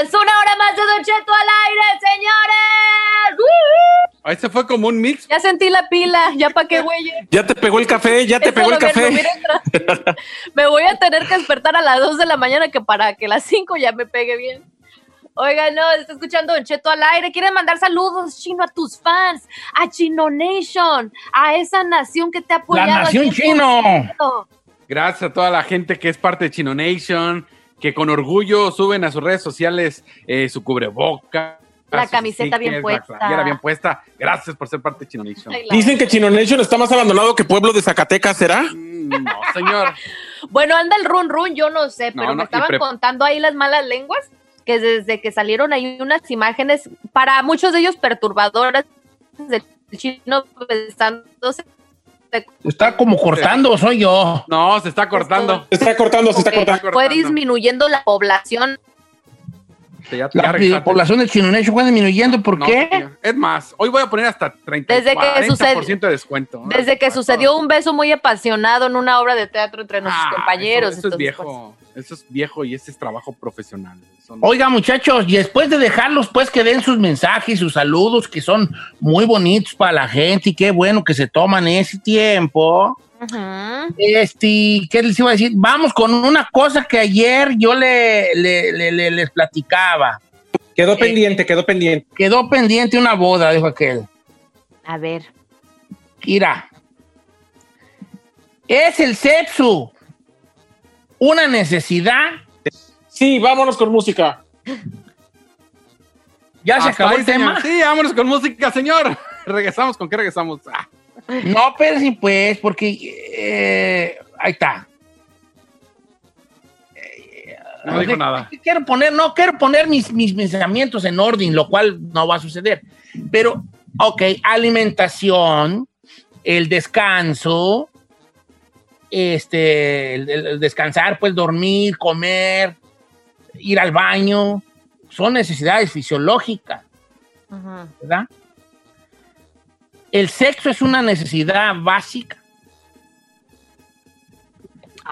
¡Es una hora más de Don Cheto al aire, señores! Ahí se fue como un mix. Ya sentí la pila, ya pa' qué güey. Ya te pegó el café, ya te Eso pegó el café. Me voy a tener que despertar a las 2 de la mañana que para que las 5 ya me pegue bien. Oigan, no, está escuchando Don Cheto al aire. Quieren mandar saludos, Chino, a tus fans, a Chino Nation, a esa nación que te ha apoyado. ¡La nación chino! 100%. Gracias a toda la gente que es parte de Chino Nation, que con orgullo suben a sus redes sociales eh, su cubreboca. La camiseta bien puesta. La bien puesta. Gracias por ser parte de Chino Nation. Dicen que Chino Nation está más abandonado que Pueblo de Zacatecas, ¿será? Mm, No, señor. Bueno, anda el run run, yo no sé, pero No, no, me estaban contando ahí las malas lenguas que desde que salieron ahí unas imágenes para muchos de ellos perturbadoras del chino besándose. Está como cortando, soy yo. No, se está cortando. Se está cortando, se está cortando. Fue disminuyendo la población. Ya- La ya población de Chinonecho fue disminuyendo. ¿Por No, qué? Es más, hoy voy a poner hasta 30 Desde que 40% de descuento. Desde que sucedió un beso muy apasionado en una obra de teatro entre nuestros Ah, compañeros. Eso, eso es entonces, viejo. Eso es viejo y ese es trabajo profesional. No- Oiga, muchachos, y después de dejarlos, pues que den sus mensajes, sus saludos, que son muy bonitos para la gente, y qué bueno que se toman ese tiempo. ujú. Este, ¿qué les iba a decir? Vamos con una cosa que ayer yo le, le- le- le- les platicaba. Quedó pendiente, quedó pendiente. Quedó pendiente una boda, dijo aquel. A ver. Mira, es el sexo una necesidad. Sí, vámonos con música. Ya se acabó ahí, el señor. tema. Sí, vámonos con música, señor. Regresamos. ¿Con qué regresamos? Ah, No, pero sí, pues, porque eh, ahí está. no dijo De- nada. Quiero poner, no, quiero poner mis, mis pensamientos en orden, lo cual no va a suceder. Pero, ok, alimentación, el descanso, este, el, descansar, pues dormir, comer, ir al baño, son necesidades fisiológicas. ¿verdad? El sexo es una necesidad básica.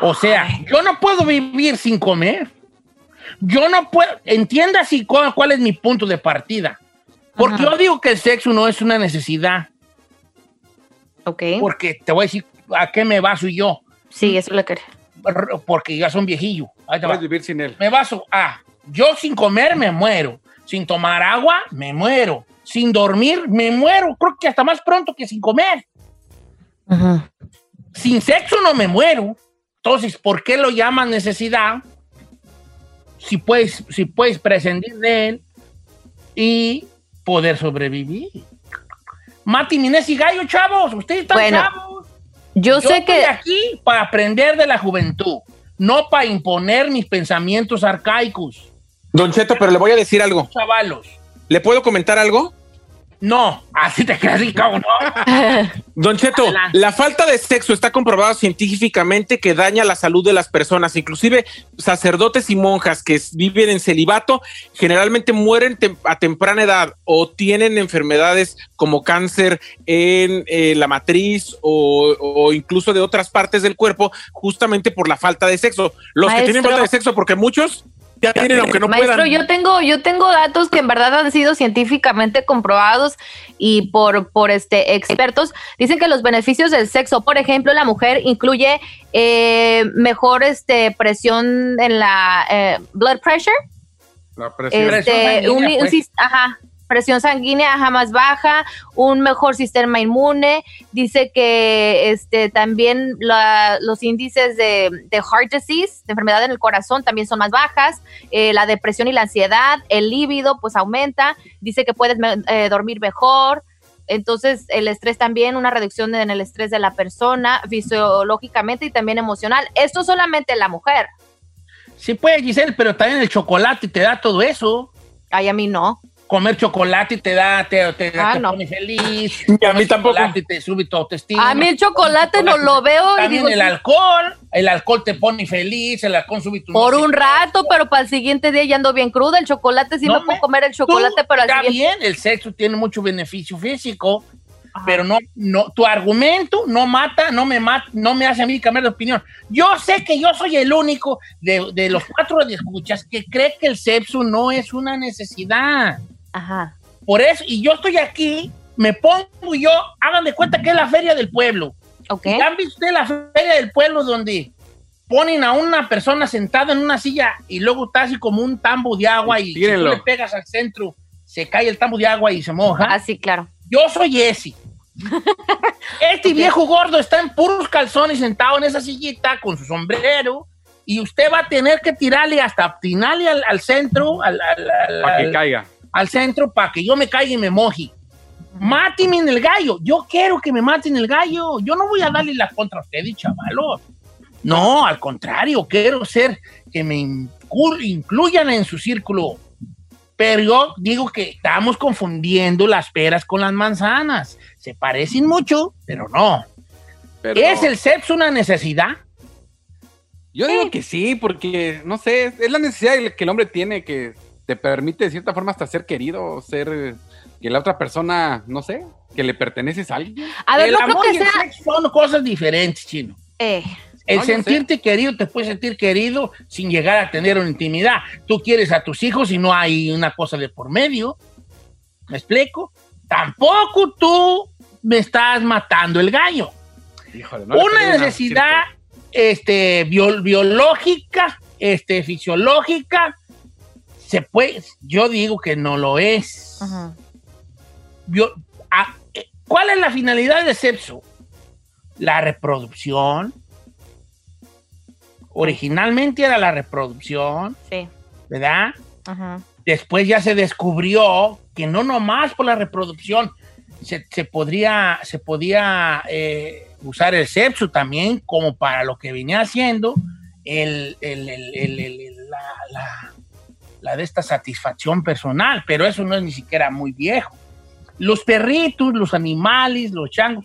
O sea, yo no puedo vivir sin comer. Yo no puedo, entienda si cuál, cuál es mi punto de partida. Porque Ajá. yo digo que el sexo no es una necesidad. Ok. Porque te voy a decir a qué me baso yo. Sí, eso lo quería. R- Porque ya son viejillo. Ahí te va. Puedes vivir sin él. Me baso a, yo sin comer me muero. Sin tomar agua, me muero. Sin dormir, me muero. Creo que hasta más pronto que sin comer. Sin sexo no me muero. Entonces, ¿por qué lo llaman necesidad? Si puedes, si puedes prescindir de él y poder sobrevivir. Mati, Minés y Gallo, chavos. Ustedes están Bueno, chavos. Yo, sé estoy que. aquí para aprender de la juventud, no para imponer mis pensamientos arcaicos. Don Cheto, pero le voy a decir algo. Chavalos. ¿Le puedo comentar algo? No, así te quedas cabrón, no. Don Cheto, Adelante. la falta de sexo está comprobado científicamente que daña la salud de las personas, inclusive sacerdotes y monjas que viven en celibato generalmente mueren tem- a temprana edad o tienen enfermedades como cáncer en eh, la matriz o, o incluso de otras partes del cuerpo justamente por la falta de sexo. Los que tienen falta de sexo, porque muchos Ya tienen, aunque no Maestro, puedan. yo tengo, yo tengo datos que en verdad han sido científicamente comprobados y por, por este expertos. Dicen que los beneficios del sexo, por ejemplo, la mujer incluye eh, mejor este presión en la eh, blood pressure, La presión. Este, sanguínea, un- un pues. ajá, presión sanguínea ajá, más baja, un mejor sistema inmune. Dice que este también la- los índices de, de heart disease, de enfermedad en el corazón, también son más bajas. Eh, la depresión y la ansiedad, el líbido, pues aumenta. Dice que puedes me- eh, dormir mejor. Entonces, el estrés también, una reducción en el estrés de la persona, fisiológicamente y también emocional. Esto solamente la mujer. Sí puede, Giselle, pero también el chocolate te da todo eso. Ay, a mí no. Comer chocolate te da, te, te, Ah, te no. pone feliz. Y a mí tampoco. chocolate te sube tu autoestima. A mí el chocolate no lo veo y También digo, el sí, alcohol, el alcohol te pone feliz, el alcohol sube tu por un rato, pero para el siguiente día ya ando bien cruda. El chocolate sí No me puedo me- comer el chocolate, pero al está siguiente. bien, el sexo tiene mucho beneficio físico, Ajá. pero no, no, tu argumento no mata, no me mata, no me hace a mí cambiar de opinión. Yo sé que yo soy el único de, de los cuatro escuchas que cree que el sexo no es una necesidad. Ajá. Por eso, y yo estoy aquí, me pongo yo, hagan de cuenta que es la feria del pueblo. Ok. ¿Ya han visto ustedes la feria del pueblo donde ponen a una persona sentada en una silla y luego está así como un tambo de agua y si tú le pegas al centro, se cae el tambo de agua y se moja? Ah, sí, claro. Yo soy ese. Este viejo gordo está en puros calzones sentado en esa sillita con su sombrero y usted va a tener que tirarle hasta tirarle al, al centro, al, al- al- Para que al- caiga. Al centro para que yo me caiga y me moje. Máteme en el gallo. Yo quiero que me maten el gallo. Yo no voy a darle la contra a ustedes, chavalos. No, al contrario, quiero ser que me inclu- incluyan en su círculo. Pero yo digo que estamos confundiendo las peras con las manzanas. Se parecen mucho, pero no. Pero ¿Es el sexo una necesidad? Yo digo que sí, porque, no sé, es la necesidad que el hombre tiene que te permite de cierta forma hasta ser querido, ser que la otra persona, no sé, que le perteneces a alguien. A ver, el no creo amor que y el sea. sexo son cosas diferentes, chino. eh, El No, sentirte querido te puede sentir querido sin llegar a tener una intimidad. Tú quieres a tus hijos y no hay una cosa de por medio. ¿Me explico? Tampoco tú me estás matando el gallo. Híjole, no una necesidad este, bio- biológica, este, fisiológica, se puede, yo digo que no lo es. ajá. A- eh, ¿Cuál es la finalidad del sexo? La reproducción. Originalmente era la reproducción, Sí. ¿verdad? Ajá. Después ya se descubrió que no nomás por la reproducción se, se podría, se podía eh, usar el sexo también como para lo que venía haciendo el, el- el- el- el- el- la, la- la de esta satisfacción personal, pero eso no es ni siquiera muy viejo. Los perritos, los animales, los changos,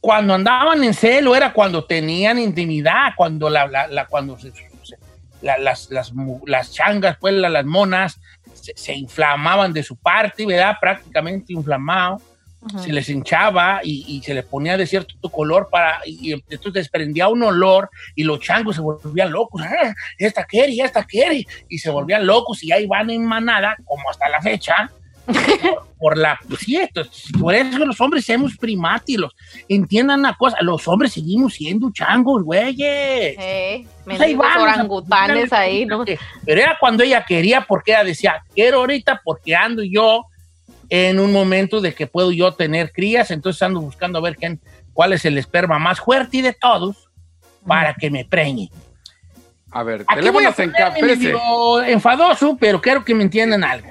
cuando andaban en celo era cuando tenían intimidad, cuando la, cuando las, las, las changas, pues la- las monas, se, se inflamaban de su parte, ¿verdad? Prácticamente inflamado, Ajá. se les hinchaba y, y se les ponía de cierto color para, y, entonces desprendía un olor y los changos se volvían locos, ¡Ah! esta quiere, esta quiere, y se volvían locos y ahí van en manada, como hasta la fecha, por, por la, pues sí, esto, por eso los hombres somos primátilos, entiendan una cosa, los hombres seguimos siendo changos, güeyes. Eh, Pues ahí vamos, orangutanes a- ahí, ¿no? Pero era cuando ella quería, porque ella decía, quiero ahorita porque ando yo en un momento de que puedo yo tener crías, entonces ando buscando a ver quién, cuál es el esperma más fuerte de todos para que me preñe. A ver, Aquí voy a teléfonos en enfadoso, pero quiero que me entiendan algo.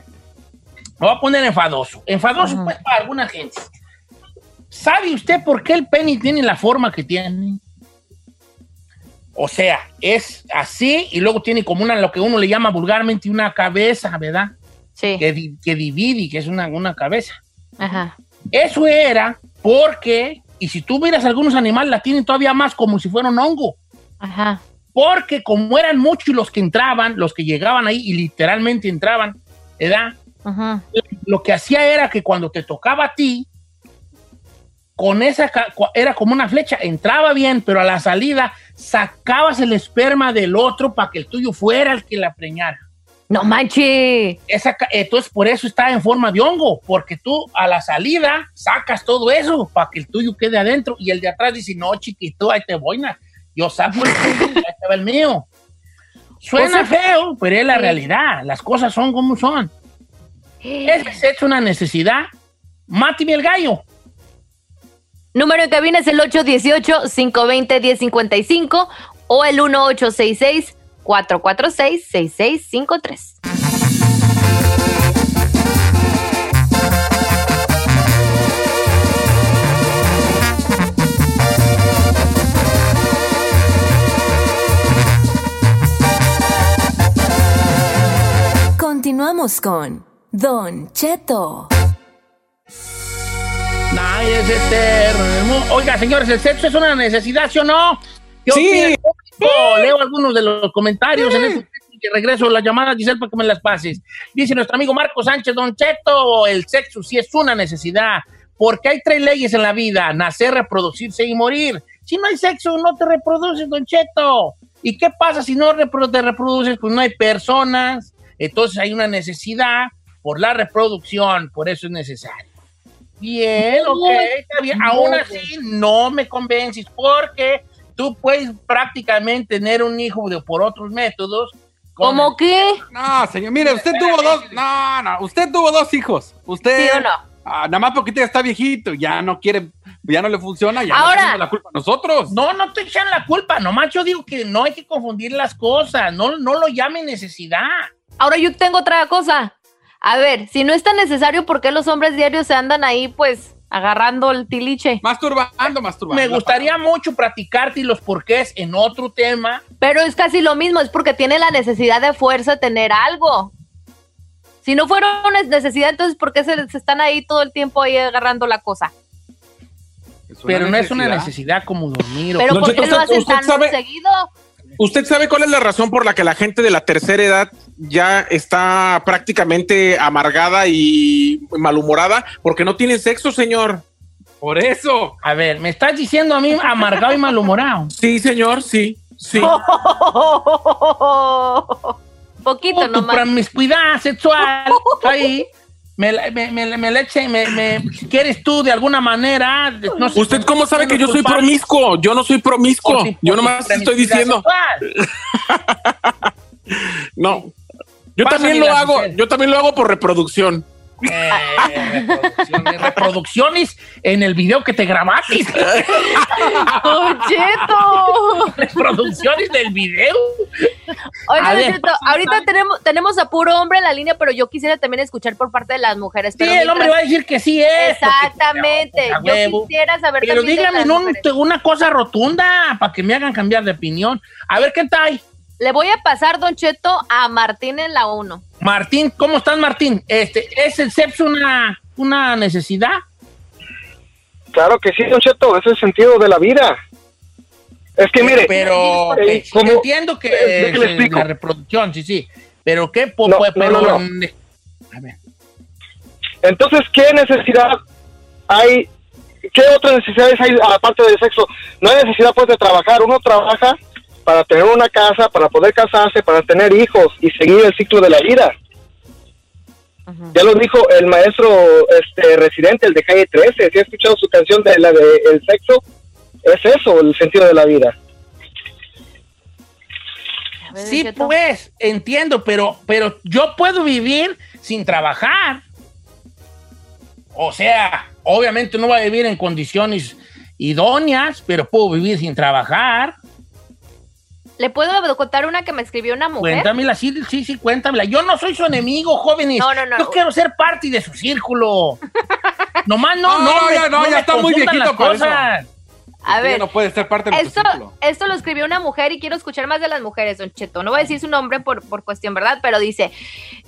Me voy a poner enfadoso. Enfadoso, pues, para alguna gente. ¿Sabe usted por qué el pene tiene la forma que tiene? O sea, es así y luego tiene como una, lo que uno le llama vulgarmente una cabeza, ¿verdad? Sí. Que, di- que divide, que es una, una cabeza. Ajá. Eso era porque, y si tú miras algunos animales, la tienen todavía más como si fuera un hongo. Ajá. Porque como eran muchos los que entraban, los que llegaban ahí y literalmente entraban, ¿verdad? Ajá. Lo que hacía era que cuando te tocaba a ti, con esa era como una flecha, entraba bien, pero a la salida sacabas el esperma del otro para que el tuyo fuera el que la preñara. No manches. Esa, entonces, por eso está en forma de hongo, porque tú a la salida sacas todo eso para que el tuyo quede adentro y el de atrás dice, no, chiquito, ahí te voy, na. yo saco el tuyo y ahí te va el mío. Suena O sea, feo, pero es la sí. realidad. Las cosas son como son. Es es una necesidad. Mátime el gallo. Número en cabina es el 818-520-1055 o el 1866-446-6653. Continuamos con Don Cheto. Ay, es eterno. Oiga, señores, ¿el sexo es una necesidad, sí o no? Yo Sí. Opino, yo leo algunos de los comentarios en este y regreso la llamada, Giselle, para que me las pases. Dice nuestro amigo Marco Sánchez Don Cheto, el sexo sí es una necesidad, porque hay tres leyes en la vida, nacer, reproducirse y morir. Si no hay sexo, no te reproduces, Don Cheto. ¿Y qué pasa si no te reproduces? Pues no hay personas, entonces hay una necesidad por la reproducción, por eso es necesario. Bien, ok, está bien. Aún así, no me convences porque tú puedes prácticamente tener un hijo de, por otros métodos. ¿Cómo el- qué? No, señor, mire, usted tuvo dos. No, no, usted tuvo dos hijos. Usted. ¿Sí o no? Ah, nada más porque ya está viejito, ya no quiere, ya no le funciona, ya Ahora- no tenemos la culpa nosotros. No, no te echan la culpa, nomás yo digo que no hay que confundir las cosas, no, no lo llame necesidad. Ahora yo tengo otra cosa. A ver, si no es tan necesario, ¿por qué los hombres diarios se andan ahí, pues, agarrando el tiliche? Masturbando, masturbando. Me gustaría mucho platicarte los porqués en otro tema. Pero es casi lo mismo, es porque tiene la necesidad de fuerza de tener algo. Si no fuera una necesidad, entonces ¿por qué se, se están ahí todo el tiempo ahí agarrando la cosa? Pero no es una necesidad. como dormir. o- Pero ¿por qué lo hacen tan sabe- seguido? ¿Usted sabe cuál es la razón por la que la gente de la tercera edad ya está prácticamente amargada y malhumorada? Porque no tienen sexo, señor. Por eso. A ver, ¿me estás diciendo a mí amargado y malhumorado? Sí, señor, sí, sí. Poquito tu nomás. promiscuidad sexual ahí me, me, me, me, la eche- me, me- quieres tú de alguna manera no sé, ¿Usted cómo sabe que yo soy promiscuo? Yo no soy promiscuo. O si- Yo nomás estoy diciendo. No. Yo Pásame también lo hago, yo también lo hago por reproducción. Eh, reproducciones, reproducciones en el video que te grabaste. ¡Don Cheto! reproducciones del video. Oiga, Cheto, ahorita tenemos, tenemos a puro hombre en la línea, pero yo quisiera también escuchar por parte de las mujeres. Sí, pero el hombre va a decir que sí es. porque- Exactamente. a Yo quisiera saber Pero no, mujeres. una cosa rotunda para que me hagan cambiar de opinión. A ver qué tal. Le voy a pasar, Don Cheto, a Martín en la 1. Martín, ¿cómo estás, Martín? Este, ¿Es el sexo una, una necesidad? Claro que sí, Don Cheto, es el sentido de la vida. Es que mire, Pero eh, sí, como- entiendo que eh, es eh, la reproducción, sí, sí. Pero qué, po- No, no, pero no, no. A ver. entonces, ¿qué necesidad hay? ¿Qué otras necesidades hay aparte del sexo? No hay necesidad pues de trabajar. Uno trabaja para tener una casa, para poder casarse, para tener hijos y seguir el ciclo de la vida. Ya lo dijo el maestro este residente, el de calle 13. Si ha escuchado su canción de la de el sexo, es eso, el sentido de la vida. Sí, pues, entiendo, pero, pero yo puedo vivir sin trabajar. O sea, obviamente no voy a vivir en condiciones idóneas, pero puedo vivir sin trabajar. ¿Le puedo contar una que me escribió una mujer? Cuéntamela, sí, sí, sí, cuéntamela. Yo no soy su enemigo, jóvenes. No, no, no. Yo quiero ser parte de su círculo. Nomás no, No, no, no, ya, no, ya está muy viejito las para eso. A ver, no puede ser parte de nuestro esto, esto lo escribió una mujer y quiero escuchar más de las mujeres, Don Cheto. No voy a decir su nombre por, por cuestión, ¿verdad? Pero dice,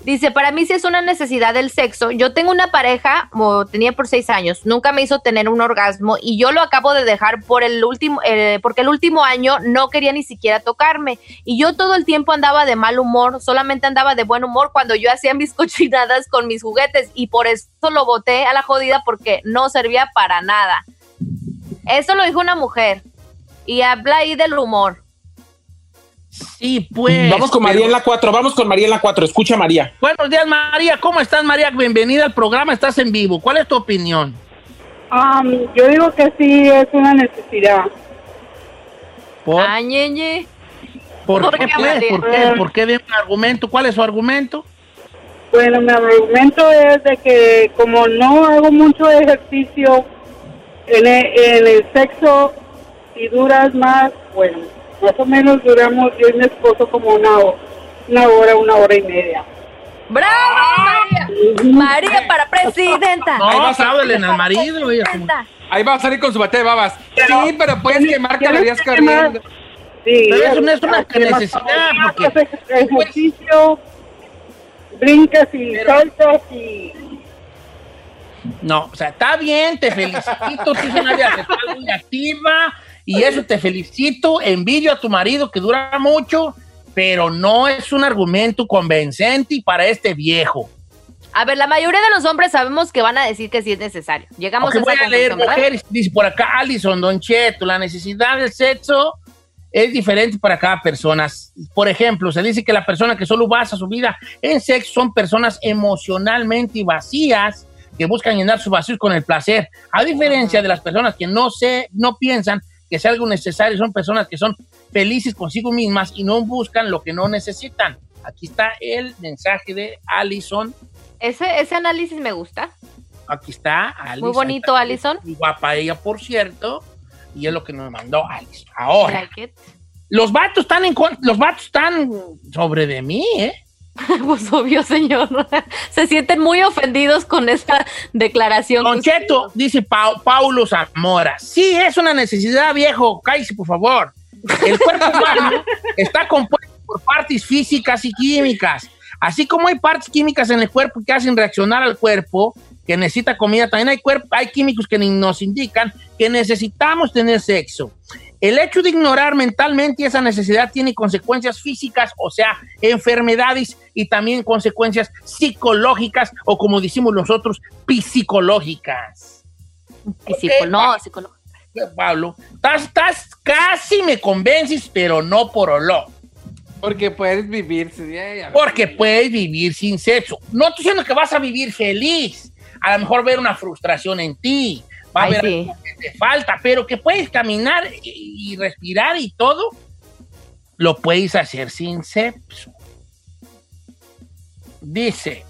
dice, para mí sí es una necesidad del sexo. Yo tengo una pareja, como tenía por seis años, nunca me hizo tener un orgasmo y yo lo acabo de dejar por el último, eh, porque el último año no quería ni siquiera tocarme. Y yo todo el tiempo andaba de mal humor, solamente andaba de buen humor cuando yo hacía mis cochinadas con mis juguetes y por eso lo boté a la jodida porque no servía para nada. Eso lo dijo una mujer. Y habla ahí del humor. Sí, pues. vamos con María en la 4, vamos con María en la 4. Escucha, María. Buenos días, María. ¿Cómo estás, María? Bienvenida al programa. Estás en vivo. ¿Cuál es tu opinión? Um, yo digo que sí es una necesidad. ¿Por, Ah. ¿por ¿por qué, qué, pues? ¿Por qué? ¿Por qué de un argumento? ¿Cuál es su argumento? Bueno, mi argumento es de que como no hago mucho ejercicio en el, en el sexo y duras más, bueno, más o menos duramos yo y mi esposo como una, ho- una hora, una hora y media. ¡Bravo, María! María para presidenta. No, Ahí vas a- apláudele al marido. ella como-. Ahí va a salir con su bate de babas. Pero- sí, pero puedes ¿Tienes- quemar tienes calorías que quemar? corriendo. Sí, Pero eso no es una más- necesidad, porque- haces ejercicio, brincas y saltas y... No, o sea, está bien, te felicito, tú eres una vida muy activa y eso te felicito, envidio a tu marido que dura mucho, pero no es un argumento convincente para este viejo. A ver, la mayoría de los hombres sabemos que van a decir que sí es necesario. Llegamos Aunque a voy esa a leer mujeres, dice por acá Alison Don Cheto, la necesidad del sexo es diferente para cada persona. Por ejemplo, se dice que la persona que solo basa su vida en sexo son personas emocionalmente vacías que buscan llenar sus vacíos con el placer. A diferencia de las personas que no se, no piensan que sea algo necesario, son personas que son felices consigo mismas y no buscan lo que no necesitan. Aquí está el mensaje de Alison. Ese, ese análisis me gusta. Aquí está Alison. Muy bonito, Alison. Muy guapa ella, por cierto. Y es lo que nos mandó Alison. Ahora, Like los vatos están en los vatos están sobre de mí, ¿eh? Pues obvio, señor. Se sienten muy ofendidos con esa declaración. que Don usted Cheto, dice Pau- Paulo Zamora. Sí, es una necesidad, viejo. Cállese, por favor. El cuerpo humano está compuesto por partes físicas y químicas. Así como hay partes químicas en el cuerpo que hacen reaccionar al cuerpo, que necesita comida, también hay, hay químicos que nos indican que necesitamos tener sexo. El hecho de ignorar mentalmente esa necesidad tiene consecuencias físicas, o sea, enfermedades y también consecuencias psicológicas o como decimos nosotros, psicológicas. Y psico- no. Pablo, estás, estás- casi me convences, pero no por olor. Porque puedes vivir. ya, ya. Porque puedes vivir sin sexo. No estoy diciendo que vas a vivir feliz. A lo mejor ver una frustración en ti. Va a haber sí. algo que te falta, pero que puedes caminar y, y respirar y todo, lo puedes hacer sin sexo. Dice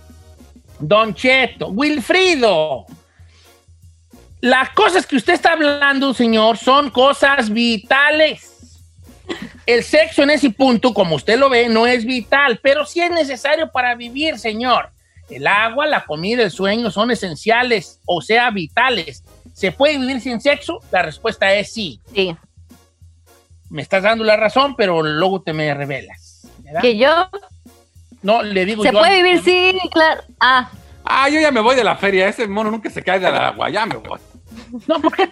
Don Cheto, Wilfrido, las cosas que usted está hablando, señor, son cosas vitales. El sexo en ese punto, como usted lo ve, no es vital, pero sí es necesario para vivir, señor. El agua, la comida, el sueño son esenciales, o sea, vitales. ¿Se puede vivir sin sexo? La respuesta es sí. Sí. Me estás dando la razón, pero luego te me revelas. ¿verdad? Que yo. No, le digo Se yo a- puede vivir, sí, claro. Ah, Ah, yo ya me voy de la feria. Ese mono nunca se cae del agua. Ya me voy. No, porque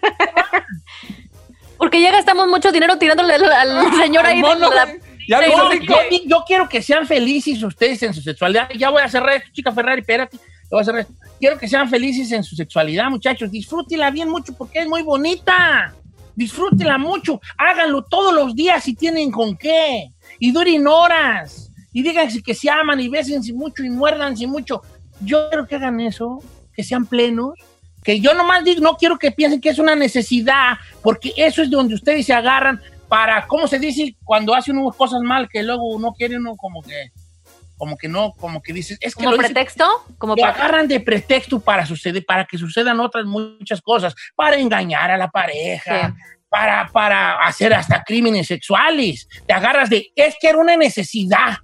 porque ya gastamos mucho dinero tirándole al, al señor ahí. Mono, de la-. Ya No, yo, yo quiero que sean felices ustedes en su sexualidad. Ya voy a cerrar esto, chica Ferrari, espérate. Quiero que sean felices en su sexualidad, muchachos. Disfrútela bien mucho porque es muy bonita. Disfrútela mucho. Háganlo todos los días si tienen con qué. Y duren horas. Y díganse que se aman y bésense mucho y muérdanse mucho. Yo quiero que hagan eso, que sean plenos. Que yo nomás digo, no quiero que piensen que es una necesidad, porque eso es donde ustedes se agarran para, ¿cómo se dice? Cuando hacen uno cosas mal, que luego no quiere uno como que, como que no, como que dices, es que ¿Como lo pretexto? Como lo pre- agarran de pretexto para suceder, para que sucedan otras muchas cosas, para engañar a la pareja, para, para hacer hasta crímenes sexuales. Te agarras de, es que era una necesidad.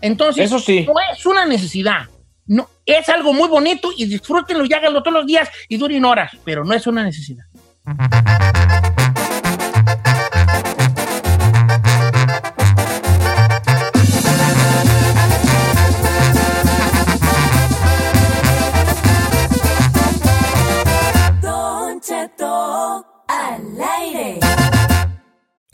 Entonces, Eso sí. no es una necesidad. No, es algo muy bonito y disfrútenlo y háganlo todos los días y duren horas, pero no es una necesidad.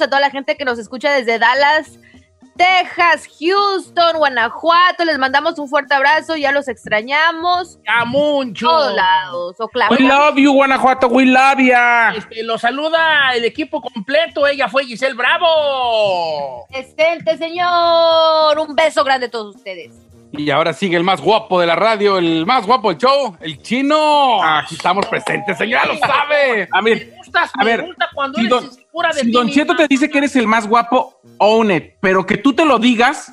A toda la gente que nos escucha desde Dallas, Texas, Houston, Guanajuato. Les mandamos un fuerte abrazo, ya los extrañamos. A mucho. Todos lados. Oklahoma. We love you, Guanajuato. We love ya. Este, lo saluda el equipo completo. Ella fue Giselle Bravo. Excelente, señor. Un beso grande a todos ustedes. Y ahora sigue el más guapo de la radio, el más guapo del show, el chino. Aquí estamos presentes, señora, lo sabe. A ver, Me gustas, A ver, gusta cuando si eres don- de si Don. Cheto te dice que eres el más guapo, own it. Pero que tú te lo digas,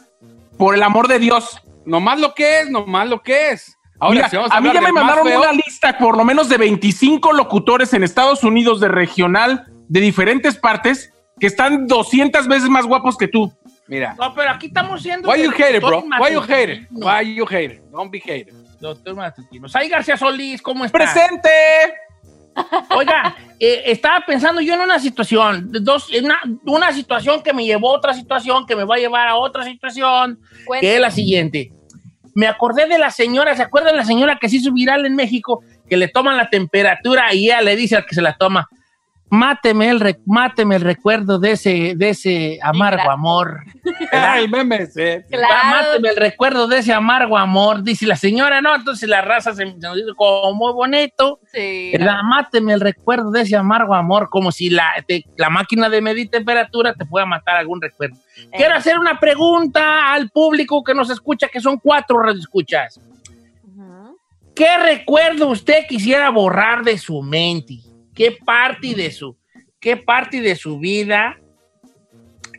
por el amor de Dios. Nomás lo que es, nomás lo que es. Ahora, Mira, si vamos a mí ya me mandaron feo, una lista por lo menos de 25 locutores en Estados Unidos de regional de diferentes partes que están 200 veces más guapos que tú. Mira. No, pero aquí estamos siendo. Why you hate it, bro? Why you hate it? Why you hate it? Don't be hated. Doctor Matutino. Say García Solís, ¿cómo está? ¡Presente! Oiga, eh, estaba pensando yo en una situación, dos, una, una situación que me llevó a otra situación, que me va a llevar a otra situación, Cuente. que es la siguiente. Me acordé de la señora, ¿se acuerdan de la señora que se hizo viral en México? Que le toman la temperatura y ella le dice al que se la toma, máteme el, re- máteme el recuerdo de ese, de ese amargo gracias. amor. Ay, meme, sí. Claro. Máteme el recuerdo de ese amargo amor. Dice la señora, no, entonces la raza se me dice como muy bonito. Sí. ¿verdad? Máteme el recuerdo de ese amargo amor, como si la, te- la máquina de medir temperatura te pueda matar algún recuerdo. Quiero hacer una pregunta al público que nos escucha, que son cuatro escuchas. ¿Qué recuerdo usted quisiera borrar de su mente? ¿Qué parte de su, qué parte de su vida,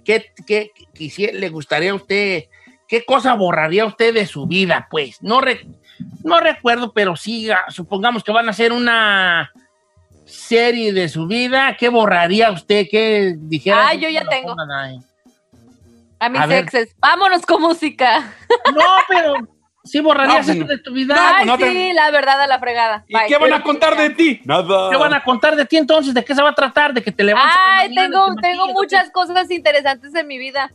qué, qué quisiera, le gustaría a usted, qué cosa borraría usted de su vida? Pues no, re- no recuerdo, pero sí, ah, supongamos que van a hacer una serie de su vida. ¿Qué borraría usted? ¿Qué dijera? Ah, yo ya tengo. A mis A ver. exes. Vámonos con música. No, pero sí borrarías No, eso no. de tu vida. Ay, no te- sí, la verdad a la fregada. ¿Y Bye. qué van a contar de ti? Nada. ¿Qué van a contar de ti entonces? ¿De qué se va a tratar? ¿De que te la Ay, mañana, tengo, te tengo muchas cosas interesantes en mi vida.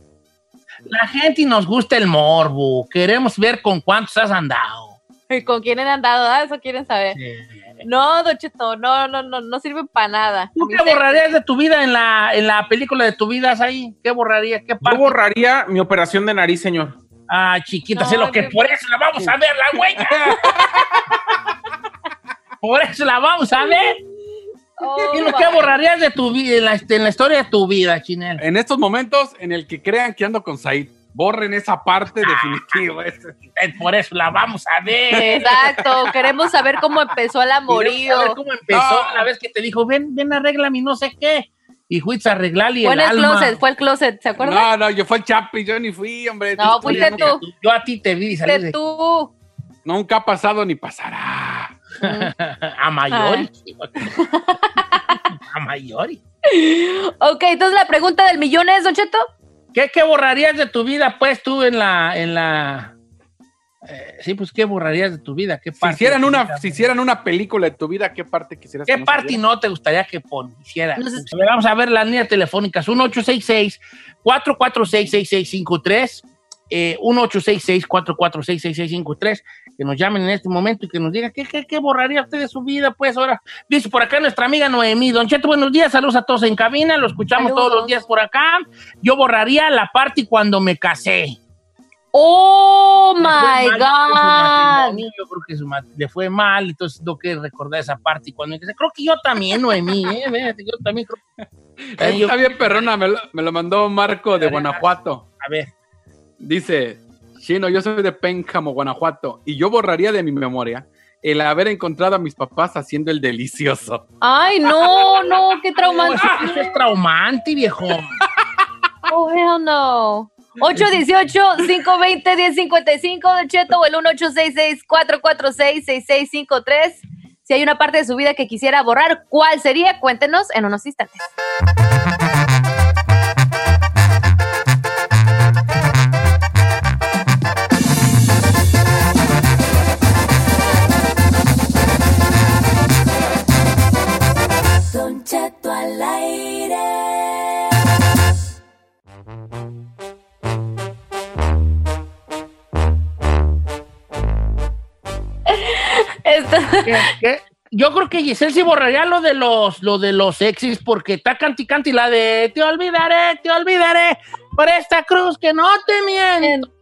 La gente nos gusta el morbo. Queremos ver con cuántos has andado. ¿Y con quién han andado? Ah, eso quieren saber. No, Don Cheto, no, no, no, no sirve para nada. ¿Tú qué borrarías de tu vida en la, en la película de tu vida ahí? ¿Qué borrarías? ¿Qué Yo borraría mi operación de nariz, señor. Ah, chiquita, No, sé lo que por eso la vamos a ver, la huella. por eso la vamos a ver. Oh, ¿Y lo que borrarías de tu vida, en la, en la historia de tu vida, Chinel? En estos momentos en el que crean que ando con Said, borren esa parte definitiva. ese. Eh, Por eso la vamos a ver. Exacto, queremos saber cómo empezó el amorío. Queremos saber cómo empezó No. la vez que te dijo, ven, ven, arréglame no sé qué. Y fuiste a arreglarle Fue el en el alma. closet, fue el closet, ¿se acuerdan? No, no, yo fue el Chapi, yo ni fui, hombre. No, fuiste tú. Yo a ti te vi salir de... tú. Nunca ha pasado ni pasará. a Mayori. a Mayori. Ok, entonces la pregunta del millón es, Don Cheto. ¿Qué, ¿Qué borrarías de tu vida, pues, tú en la... En la eh, sí, pues, ¿qué borrarías de tu vida? ¿Qué Si parte hicieran, de tu una, si hicieran una película de tu vida, ¿qué parte quisieras que ¿Qué no parte no te gustaría que pon- hiciera? No sé. Ver, Vamos a ver las líneas telefónicas. 1866-446-6653. Eh, 1866-446-6653. Que nos llamen en este momento y que nos digan qué, qué, qué borraría usted de su vida, pues ahora. Dice por acá nuestra amiga Noemí. Don Cheto, buenos días. Saludos a todos en cabina. Lo escuchamos Saludos. todos los días por acá. Yo borraría la parte cuando me casé. Oh my su God. matrimonio, Yo creo que su le fue mal, entonces tengo que recordar esa parte. y Cuando casé. Creo que yo también, Noemí, ¿eh? Yo también creo que- yo- Está bien, perrona, me lo, me lo mandó Marco de Guanajuato. A ver. Dice, Chino, yo soy de Pénjamo, Guanajuato, y yo borraría de mi memoria el haber encontrado a mis papás haciendo el delicioso. Ay, no, no, qué traumante. eso, eso es traumante, viejo. Oh, hell no. 818-520-1055, Don Cheto, o el 1866-446-6653. Si hay una parte de su vida que quisiera borrar, ¿cuál sería? Cuéntenos en unos instantes. Don Cheto al aire. ¿Qué- qué? Yo creo que Giselle sí borraría lo de los, lo de los exis, porque está canti canti la de te olvidaré, te olvidaré por esta cruz que no te miento.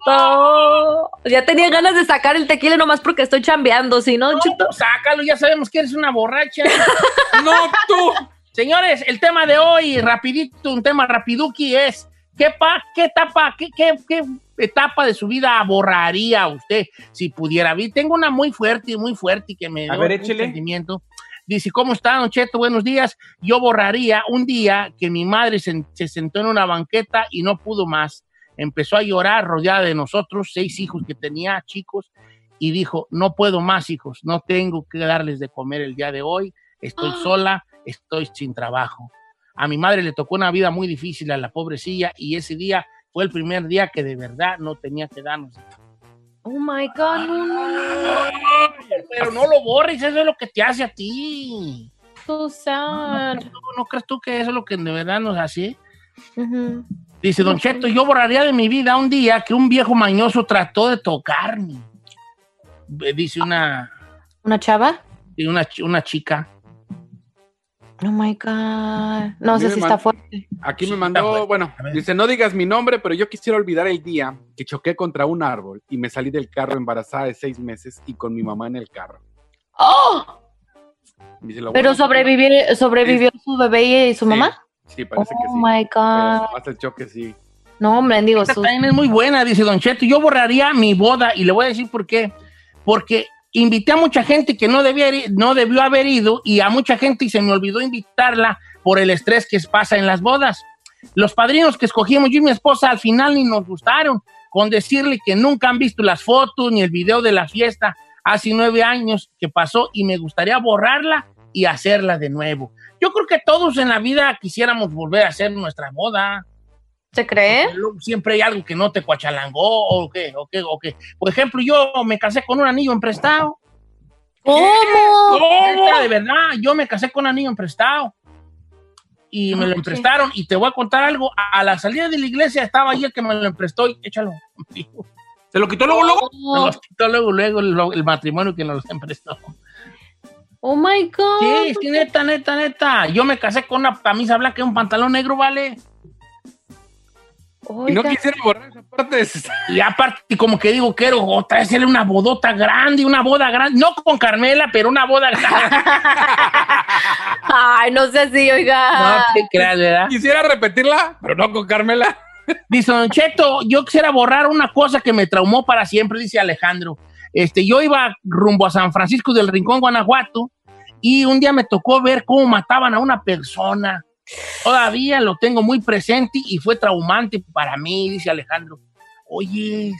Ya tenía ganas de sacar el tequila nomás porque estoy chambeando, ¿sí, no, No, pues sácalo, ya sabemos que eres una borracha. ¡No, tú! Señores, el tema de hoy, rapidito, un tema rapiduki es, ¿qué, pa, qué etapa, qué, qué, qué etapa de su vida borraría usted si pudiera? Tengo una muy fuerte, muy fuerte y que me A dio ver, un sentimiento. Dice, ¿cómo está, Don Cheto? Buenos días. Yo borraría un día que mi madre se, se sentó en una banqueta y no pudo más. Empezó a llorar rodeada de nosotros, seis hijos que tenía, chicos, y dijo, no puedo más, hijos, no tengo que darles de comer el día de hoy, estoy sola, estoy sin trabajo. A mi madre le tocó una vida muy difícil a la pobrecilla y ese día fue el primer día que de verdad no tenía que darnos. Oh my God, no, no, no. Pero no lo borres, eso es lo que te hace a ti. So sad. ¿No, no crees tú que eso es lo que de verdad nos hace? Dice Don Cheto, yo borraría de mi vida un día que un viejo mañoso trató de tocarme. Dice una, ¿Una chava? una, una chica. Oh my God. No sé si está fuerte. Aquí me mandó, bueno. dice, no digas mi nombre, pero yo quisiera olvidar el día que choqué contra un árbol y me salí del carro embarazada de seis meses y con mi mamá en el carro. ¡Oh! Dice, ¿Pero sobrevivió, sobrevivió su bebé y su Sí, mamá? Sí, parece que Oh sí. my God. Pero más el choque sí. No, hombre, digo, Esta sus- también es muy buena, dice Don Cheto. Yo borraría mi boda y le voy a decir por qué. Porque invité a mucha gente que no, debía, no debió haber ido y a mucha gente y se me olvidó invitarla por el estrés que pasa en las bodas. Los padrinos que escogimos yo y mi esposa al final ni nos gustaron, con decirle que nunca han visto las fotos ni el video de la fiesta hace nueve años que pasó y me gustaría borrarla y hacerla de nuevo. Yo creo que todos en la vida quisiéramos volver a hacer nuestra boda. ¿Se cree? Luego Siempre hay algo que no te cuachalangó o qué, o qué, o qué. Por ejemplo, yo me casé con un anillo emprestado. ¿Cómo? Neta, De verdad, yo me casé con un anillo emprestado. Y me lo emprestaron. Y te voy a contar algo. A la salida de la iglesia estaba ahí el que me lo emprestó. Y échalo. ¿Se lo quitó luego, luego? Me los quitó luego, luego el, el matrimonio que nos los emprestó. Oh my God. Sí, sí, neta, neta, neta. Yo me casé con una camisa blanca y un pantalón negro, ¿vale? Y no quisiera borrar esa parte de... Y aparte, como que digo, quiero otra vez una bodota grande, una boda grande, no con Carmela, pero una boda grande. Ay, no sé así, oiga. No te creas, ¿verdad? Quisiera repetirla, pero no con Carmela. Dice Don Cheto, yo quisiera borrar una cosa que me traumó para siempre, dice Alejandro. Este, yo iba rumbo a San Francisco del Rincón, Guanajuato, y un día me tocó ver cómo mataban a una persona. Todavía lo tengo muy presente y fue traumante para mí, dice Alejandro. Oye,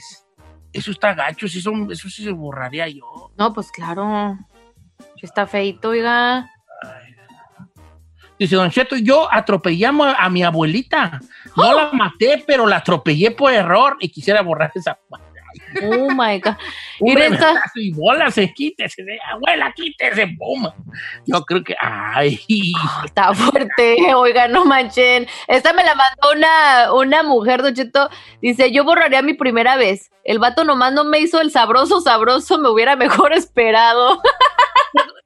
eso está gacho, eso, son- eso sí se borraría yo. No, pues claro. Está feito, oiga. Dice Don Cheto, yo atropellé a, mi abuelita. No la maté, pero la atropellé por error y quisiera borrar esa. Oh my God. Un Mira, esta- y bola, se quítese, abuela, quítese, puma. Yo creo que, ay, Está fuerte, oiga, no manchen. Esta me la mandó una, una mujer, Don Cheto. Dice, yo borraría mi primera vez. El vato nomás no me hizo el sabroso, sabroso, me hubiera mejor esperado.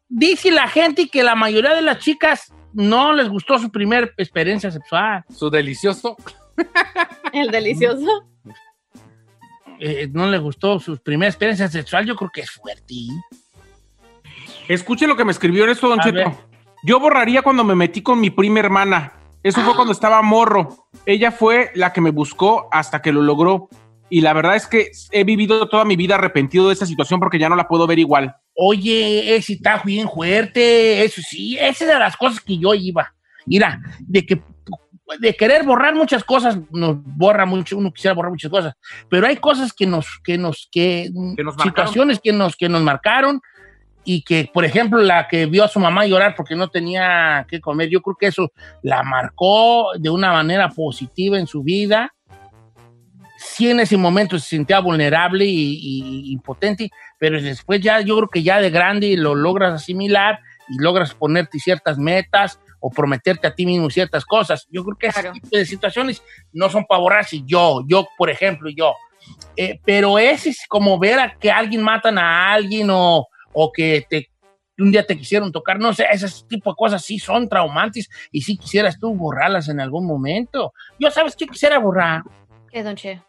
dice la gente que la mayoría de las chicas no les gustó su primera experiencia sexual. Su delicioso. El delicioso. Eh, no les gustó su primera experiencia sexual, yo creo que es fuerte. Escuche lo que me escribió en esto, Don A Cheto. ver. Yo borraría cuando me metí con mi prima hermana. Eso fue cuando estaba morro. Ella fue la que me buscó hasta que lo logró. Y la verdad es que he vivido toda mi vida arrepentido de esa situación porque ya no la puedo ver igual. Oye, ese está bien fuerte, eso sí, esa es de las cosas que yo iba. Mira, de que de querer borrar muchas cosas, nos borra mucho, uno quisiera borrar muchas cosas, pero hay cosas que nos, que nos, que, Que nos marcaron. situaciones que nos, que nos marcaron y que, por ejemplo, la que vio a su mamá llorar porque no tenía que comer, yo creo que eso la marcó de una manera positiva en su vida. Sí, en ese momento se sentía vulnerable y, y impotente, pero después ya, yo creo que ya de grande lo logras asimilar y logras ponerte ciertas metas o prometerte a ti mismo ciertas cosas. Yo creo que ese Claro. tipo de situaciones no son para borrarse. Yo, yo, por ejemplo, yo. Eh, pero ese es como ver a que alguien matan a alguien o, o que te, un día te quisieron tocar, no sé, ese tipo de cosas sí son traumantes y sí quisieras tú borrarlas en algún momento. Yo, ¿sabes qué quisiera borrar? ¿Qué, Don Che?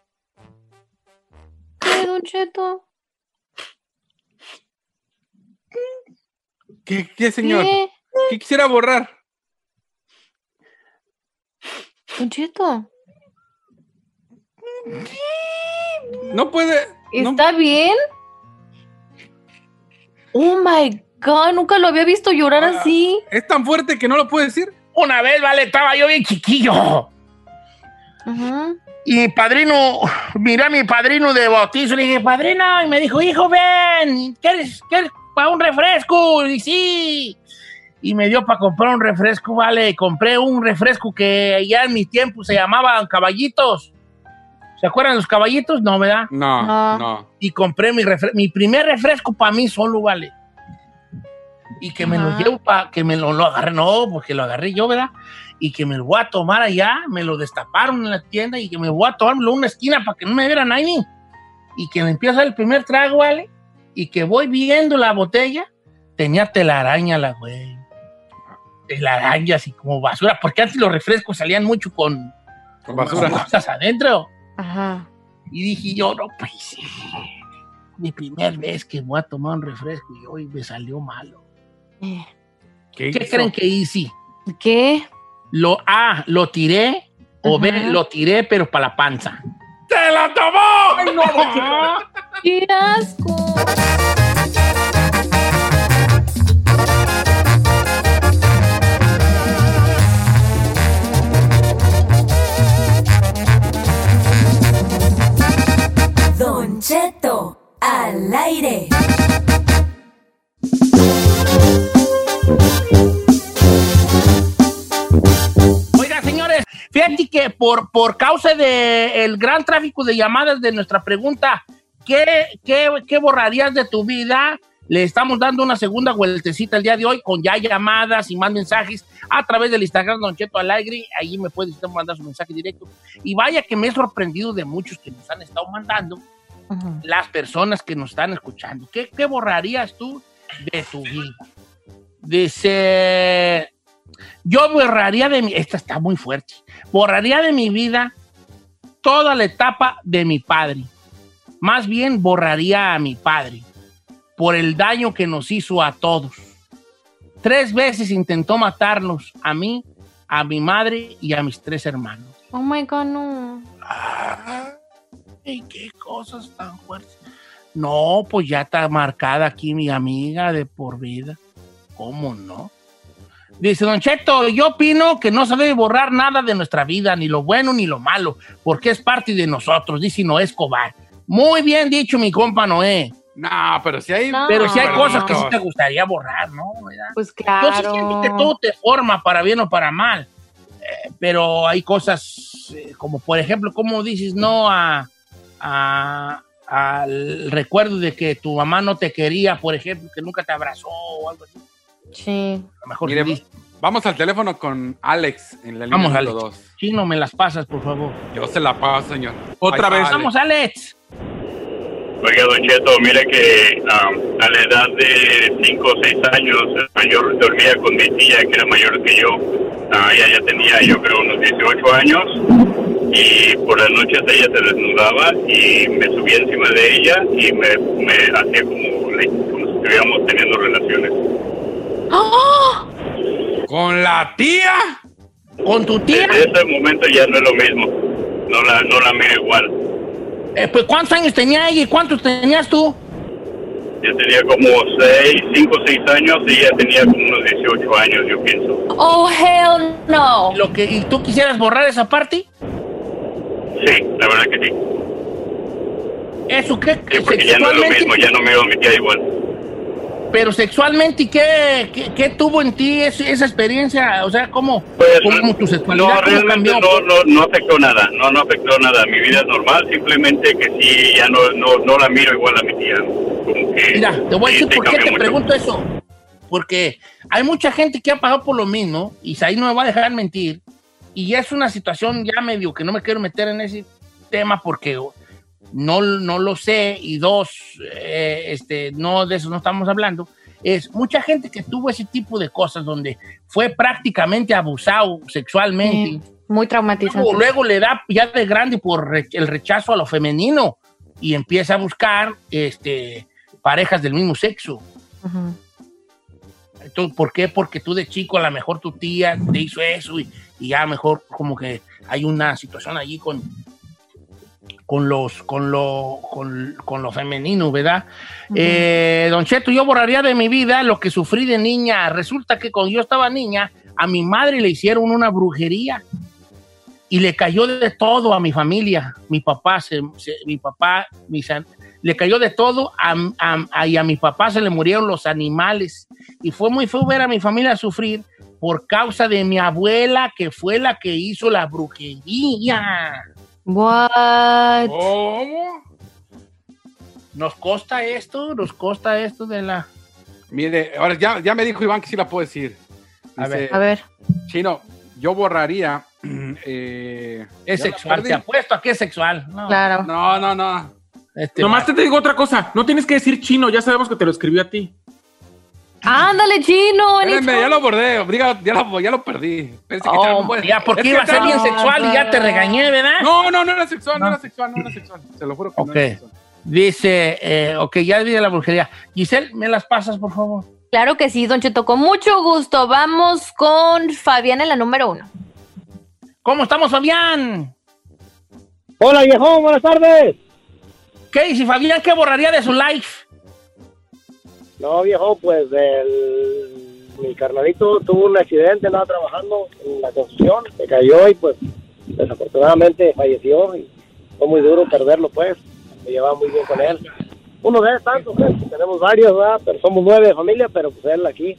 ¿Qué, Don Cheto? ¿Qué, qué señor? ¿Qué? ¿Qué quisiera borrar? Don Cheto. No puede. no- ¿Está bien? Oh my God, nunca lo había visto llorar Ah. así. es tan fuerte que no lo puede decir. Una vez, vale, estaba yo bien chiquillo. Y mi padrino, miré a mi padrino de bautizo, le dije, padrino, y me dijo, hijo, ven, ¿quieres, quieres para un refresco? Y sí. Y me dio para comprar un refresco, vale, compré un refresco que ya en mi tiempo se llamaban caballitos. ¿Se acuerdan los caballitos? No, ¿verdad? No, No. no. y compré mi, refre- mi primer refresco para mí solo, vale. Y que me lo llevo para que me lo, lo agarré, no, porque lo agarré yo, ¿verdad? Y que me lo voy a tomar allá, me lo destaparon en la tienda y que me voy a tomármelo en una esquina para que no me viera nadie. Y que me empieza el primer trago, ¿vale? Y que voy viendo la botella, tenía telaraña la güey. Telaraña así como basura, porque antes los refrescos salían mucho con, Con basura. cosas adentro. Ajá. Y dije yo, no, pues, mi primer vez que voy a tomar un refresco y hoy me salió malo. Eh, ¿Qué, creen que hice? ¿Qué? Lo A, lo tiré, o B, lo tiré, pero para la panza. ¡Se la tomó! ¡Qué asco! Por, por causa del gran tráfico de llamadas de nuestra pregunta, ¿qué, qué, qué borrarías de tu vida? Le estamos dando una segunda vueltecita el día de hoy con ya llamadas y más mensajes a través del Instagram Don Cheto Alegre. Ahí me puede usted mandar su mensaje directo. Y vaya que me he sorprendido de muchos que nos han estado mandando, las personas que nos están escuchando. ¿Qué, qué borrarías tú de tu vida? Dice, yo borraría de mi, esta está muy fuerte, borraría de mi vida toda la etapa de mi padre. Más bien borraría a mi padre por el daño que nos hizo a todos. tres veces intentó matarnos, a mí, a mi madre y a mis tres hermanos. Oh my God, no. Ay, qué cosas tan fuertes. No, pues ya está marcada aquí mi amiga de por vida. ¿Cómo no? Dice Don Cheto, yo opino que no se debe borrar nada de nuestra vida, ni lo bueno ni lo malo, porque es parte de nosotros, dice Noé Escobar. Muy bien dicho, mi compa Noé. No, pero si hay. No. Pero si hay cosas que sí te gustaría borrar, ¿no? ¿Verdad? Pues Yo claro. sí siento que todo te forma para bien o para mal. Eh, pero hay cosas eh, como, por ejemplo, como dices no a, a- al recuerdo de que tu mamá no te quería, por ejemplo, que nunca te abrazó o algo así. Sí. A lo mejor Mire, sí vamos al teléfono con Alex en la línea Vamos, Alex. dos. Chino, me las pasas, por favor. Yo se la paso, señor. Otra Ahí vez. Vamos, Alex. Oiga, Don Cheto, mire que um, a la edad de 5 o 6 años, el mayor dormía con mi tía, que era mayor que yo. Ah, ella ya tenía, yo creo, unos 18 años. Y por las noches ella se desnudaba y me subía encima de ella y me, me hacía como, como si estuviéramos teniendo relaciones. ¡Ah! ¿Con la tía? ¿Con tu tía? Desde ese momento ya no es lo mismo. No la, no la miro igual. Eh, pues, ¿cuántos años tenía ella y cuántos tenías tú? Yo tenía como 6, 5 o 6 años y ella tenía como unos 18 años, yo pienso. Oh, hell no. Lo que, ¿Y tú quisieras borrar esa parte? Sí, la verdad que sí. ¿Eso qué? Sí, porque ya no es lo mismo, ya no miro a mi tía igual. Pero sexualmente, ¿qué, qué, qué tuvo en ti ese- esa experiencia? O sea, ¿cómo, Pues, cómo tu sexualidad No, realmente cambió? no, no, no afectó nada, no, no afectó nada. Mi vida es normal, simplemente que sí, ya no, no, no la miro igual a mi tía. Como que Mira, te voy a decir por qué te mucho. pregunto eso. Porque hay mucha gente que ha pasado por lo mismo, y ahí no me va a dejar mentir, y es una situación ya medio que no me quiero meter en ese tema porque no, no lo sé, y dos, eh, este, no de eso no estamos hablando, es mucha gente que tuvo ese tipo de cosas donde fue prácticamente abusado sexualmente. Muy traumatizante. Luego, luego le da ya de grande por el rechazo a lo femenino y empieza a buscar este, parejas del mismo sexo. Ujú. Entonces, ¿Por qué? Porque tú de chico a lo mejor tu tía te hizo eso y, y ya mejor como que hay una situación allí con, con, los, con, lo, con, con lo femenino, ¿verdad? Eh, don Cheto, yo borraría de mi vida lo que sufrí de niña. Resulta que cuando yo estaba niña, a mi madre le hicieron una brujería y le cayó de todo a mi familia. Mi papá, se, se- mi papá, mis le cayó de todo a, a- a- y a mi papá se le murieron los animales. Y fue muy feo ver a mi familia sufrir por causa de mi abuela, que fue la que hizo la brujería. What? ¿Cómo? Nos costa esto, nos costa esto de la... Mire, ahora ya, ya me dijo Iván que sí la puedo decir. A ver. A ver. Chino, yo borraría. eh, Es sexual, te apuesto a que es sexual. No, Claro. No, no, no. este Nomás va- te digo otra cosa. No tienes que decir chino, ya sabemos que te lo escribió a ti. Ándale, chino. Espérenme, ya lo bordé. Diga, ya, lo, ya lo perdí. Espérense que Oh, ya porque iba a ser bien sexual y ya te regañé, ¿verdad? No, no, no era sexual, no, No. era sexual, no era sexual. Se lo juro que Ok. no era sexual. Dice, eh, ok, ya vi la brujería. Giselle, ¿me las pasas, por favor? Claro que sí, Don Cheto, con mucho gusto. Vamos con Fabián en la número uno. ¿Cómo estamos, Fabián? Hola, viejo, buenas tardes. ¿Qué dice Fabián? ¿Qué borraría de su life? No, viejo, pues el, mi carnalito tuvo un accidente, andaba trabajando en la construcción, se cayó y pues desafortunadamente falleció y fue muy duro perderlo, pues. Me llevaba muy bien con él. Uno de tantos, pues, tenemos varios, ¿verdad? Pero somos nueve de familia, pero pues él aquí,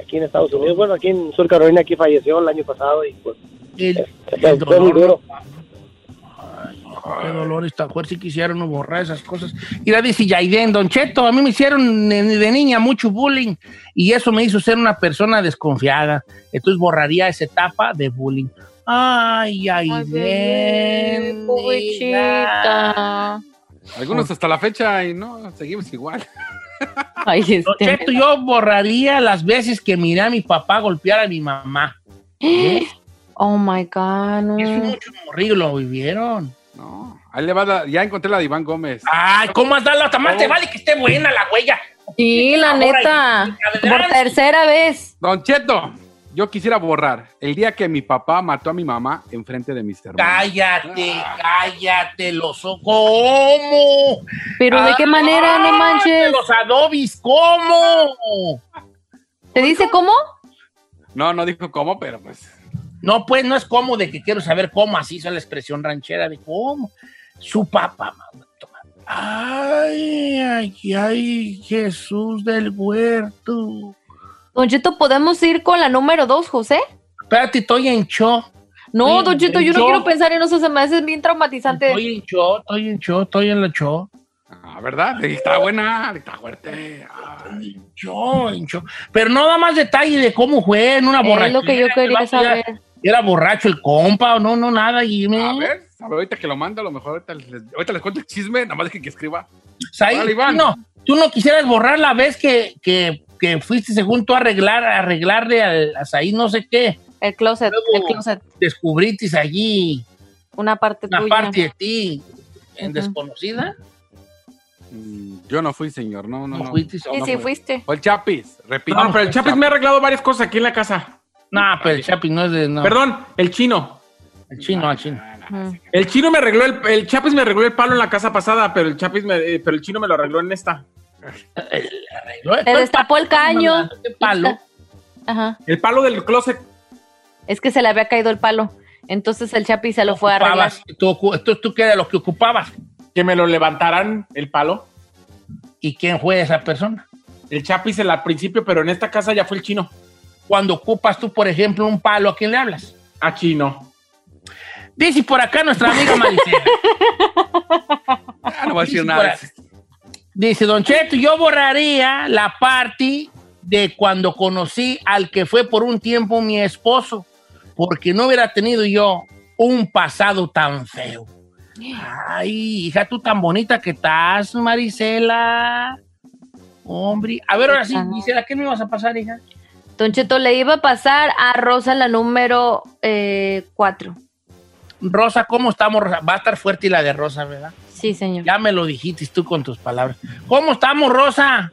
aquí en Estados Unidos, bueno, aquí en Sur Carolina, aquí falleció el año pasado y pues El, fue, el fue muy duro. Qué dolor está fuerte si quisieron no borrar esas cosas. Y la dice Yaiden, Don Cheto, a mí me hicieron de, niña mucho bullying y eso me hizo ser una persona desconfiada. Entonces borraría esa etapa de bullying. Ay, Yaiden. Pobrecita. Algunos hasta la fecha y no, seguimos igual. Ay, Don este. Cheto, yo borraría las veces que miré a mi papá golpear a mi mamá. Oh my God. no. Eso muchos morrillos lo vivieron. No, ahí le va, la- ya encontré la de Iván Gómez. Ay, ¿cómo has dado la más te vale que esté buena la huella? Sí, la neta. Por tercera vez. Don Cheto, yo quisiera borrar el día que mi papá mató a mi mamá enfrente de mis hermanos. Cállate, cállate, los ojos. ¿Cómo? Pero ¿de qué manera? No manches. de los adobis, ¿cómo? ¿Te dice cómo? No, no dijo cómo, pero pues. No, pues no es cómo de que quiero saber cómo, así es la expresión ranchera de cómo. Su papá, mamá. Ay, ay, ay, Jesús del huerto. Don Cheto, ¿podemos ir con la número dos, José? Espérate, estoy en show. No, Sí, Don Cheto, yo no yo- quiero pensar en eso, se me hace bien traumatizante. Estoy en show, estoy en show, estoy en la show. Ah, ¿verdad? Está buena, está fuerte. Ay. Yo, en show. Pero no da más detalle de cómo fue en una Es borrachera. lo que yo quería saber. Era borracho el compa o no, no, nada. Y me... A ver, a ver, ahorita que lo manda, a lo mejor ahorita les, ahorita les cuento el chisme, nada más que, que escriba. Saí, Iván. no, tú no quisieras borrar la vez que, que, que fuiste según tú a arreglar, a arreglarle al, a Saí no sé qué. El closet, Luego- el closet. Descubriste allí Una parte una tuya. parte de ti en desconocida. Mm, Yo no fui, señor, no, no, No no. fuiste. Sí, no sí, fuiste. Fue el Chapis, repito. No, pero el Chapis me ha arreglado varias cosas aquí en la casa. No, pero el Chapi no es de. No. Perdón, el chino. El chino, el chino. Mm. El chino me arregló el, el Chapis me arregló el palo en la casa pasada, pero el Chapis me, eh, pero el chino me lo arregló en esta. Arregló- Te destapó el caño. ¿Qué palo? Ajá. El palo del closet. Es que se le había caído el palo. Entonces el Chapi se lo fue a arreglar. Tú, tú, tú qué era lo que ocupabas. Que me lo levantaran el palo. ¿Y quién fue esa persona? El Chapis el al principio, pero en esta casa ya fue el chino. Cuando ocupas tú, por ejemplo, un palo, ¿a quién le hablas? A chino. Dice por acá nuestra amiga Maricela. Ah, no voy a decir Dice nada. Dice, Don Cheto, yo borraría la parte de cuando conocí al que fue por un tiempo mi esposo, porque no hubiera tenido yo un pasado tan feo. Ay, hija, tú tan bonita que estás, Marisela. Hombre, a ver, ahora sí, Marisela, ¿qué me vas a pasar, hija? Don Cheto le iba a pasar a Rosa la número 4. Rosa, ¿cómo estamos, Rosa? Va a estar fuerte y la de Rosa, ¿verdad? Sí, señor. Ya me lo dijiste tú con tus palabras. ¿Cómo estamos, Rosa?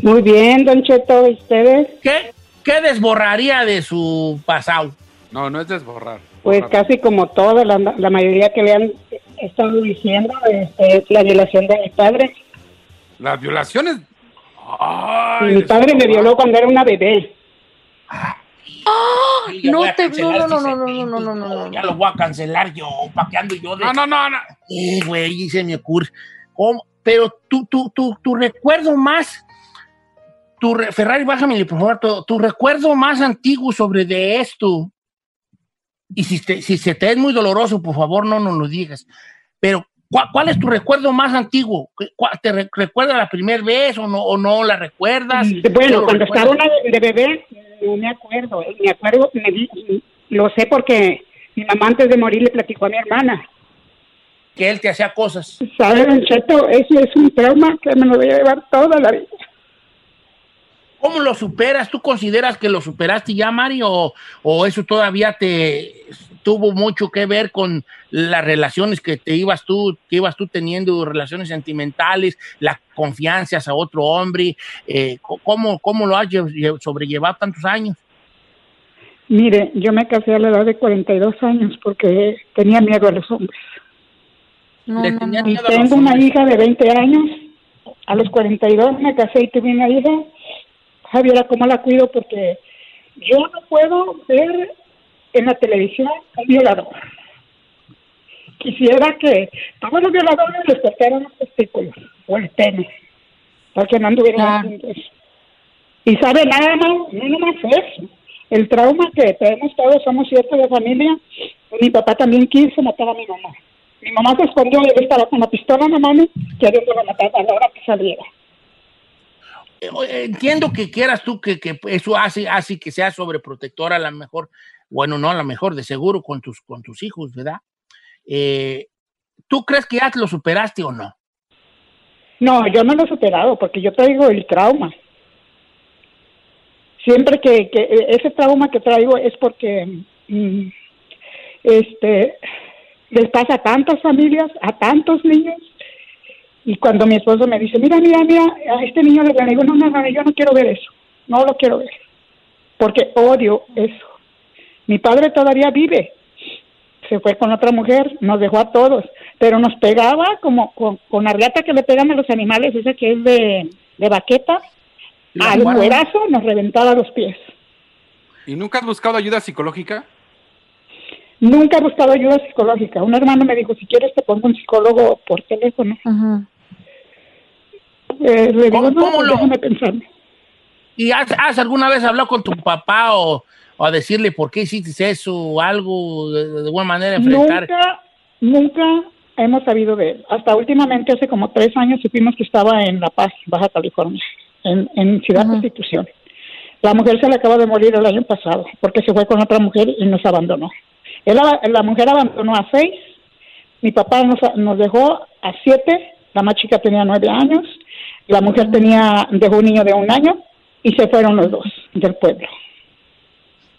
Muy bien, Don Cheto, ¿y ustedes? ¿Qué, qué desborraría de su pasado? No, no es desborrar. Pues borrar. casi como toda la, la mayoría que le han estado diciendo, este, es la violación de mi padre. Las violaciones. Ay, mi padre me violó cuando era una bebé. Ya No te- no, no, no, no, no, no, no, no. Ya lo voy a cancelar yo, ¿para qué ando yo de...? No, no, no, no. Eh, güey, se me ocurre. ¿Cómo? Pero tú, tú, tú, tu recuerdo más... Tu re- Ferrari, bájame, por favor. Tu, tu recuerdo más antiguo sobre de esto. Y si, te- si se te es muy doloroso, por favor, no nos lo digas. Pero, ¿cuál, es tu recuerdo más antiguo? ¿Qué- cuál- ¿Te re- recuerda la primera vez o no, o no la recuerdas? Bueno, ¿Lo cuando recuerdas? estaba una de bebé, no me acuerdo. Me acuerdo, me di- lo sé porque mi mamá antes de morir le platicó a mi hermana. Que él te hacía cosas. ¿Sabe, Don Cheto? Eso es un trauma que me lo voy a llevar toda la vida. ¿Cómo lo superas? ¿Tú consideras que lo superaste ya, Mari? ¿O, o eso todavía te tuvo mucho que ver con las relaciones que te ibas tú, que ibas tú teniendo, relaciones sentimentales, la confianza a otro hombre? Eh, ¿cómo, ¿Cómo lo has lle- lle- sobrellevado tantos años? Mire, yo me casé a la edad de 42 años porque tenía miedo a los hombres. No, no, no. Y miedo a los tengo una hija de 20 años. A los 42 me casé y tuve una hija. Javiera, ¿cómo la cuido? Porque yo no puedo ver en la televisión un violador. Quisiera que todos los violadores les cortaran los testículos o el pene, para que no anduvieran Claro. haciendo eso. Y sabe nada más, no nomás eso. El trauma que tenemos todos, somos siete de familia. Mi papá también quiso matar a mi mamá. Mi mamá se escondió y estaba con la pistola en la mano queriendo matar a la hora que saliera. Entiendo que quieras tú que, que eso hace, hace que seas sobreprotectora a lo mejor, bueno, no a lo mejor, de seguro con tus, con tus hijos, ¿verdad? Eh, ¿Tú crees que ya lo superaste o no? No, yo no lo he superado porque yo traigo el trauma. Siempre que, que ese trauma que traigo es porque mm, este les pasa a tantas familias, a tantos niños Y cuando mi esposo me dice, mira, mira, mira, a este niño le veo", le digo, no, no, no, yo no quiero ver eso, no lo quiero ver, porque odio eso. Mi padre todavía vive, se fue con otra mujer, nos dejó a todos, pero nos pegaba como con, con la riata que le pegan a los animales, esa que es de, de baqueta, al cuerazo nos reventaba los pies. ¿Y nunca has buscado ayuda psicológica? Nunca he buscado ayuda psicológica. Un hermano me dijo, si quieres te pongo un psicólogo por teléfono. Eh, le digo, no, cómo pues lo- déjame pensar. ¿Y has, has alguna vez hablado con tu papá o, o a decirle por qué hiciste eso o algo de, de buena manera enfrentar? Nunca, nunca hemos sabido de él. Hasta últimamente, hace como tres años, supimos que estaba en La Paz, Baja California, en, en Ciudad Constitución. La mujer se le acaba de morir el año pasado porque se fue con otra mujer y nos abandonó. Él, aba- la mujer abandonó a seis, mi papá nos, nos dejó a siete, la más chica tenía nueve años, la mujer tenía, dejó un niño de un año y se fueron los dos del pueblo.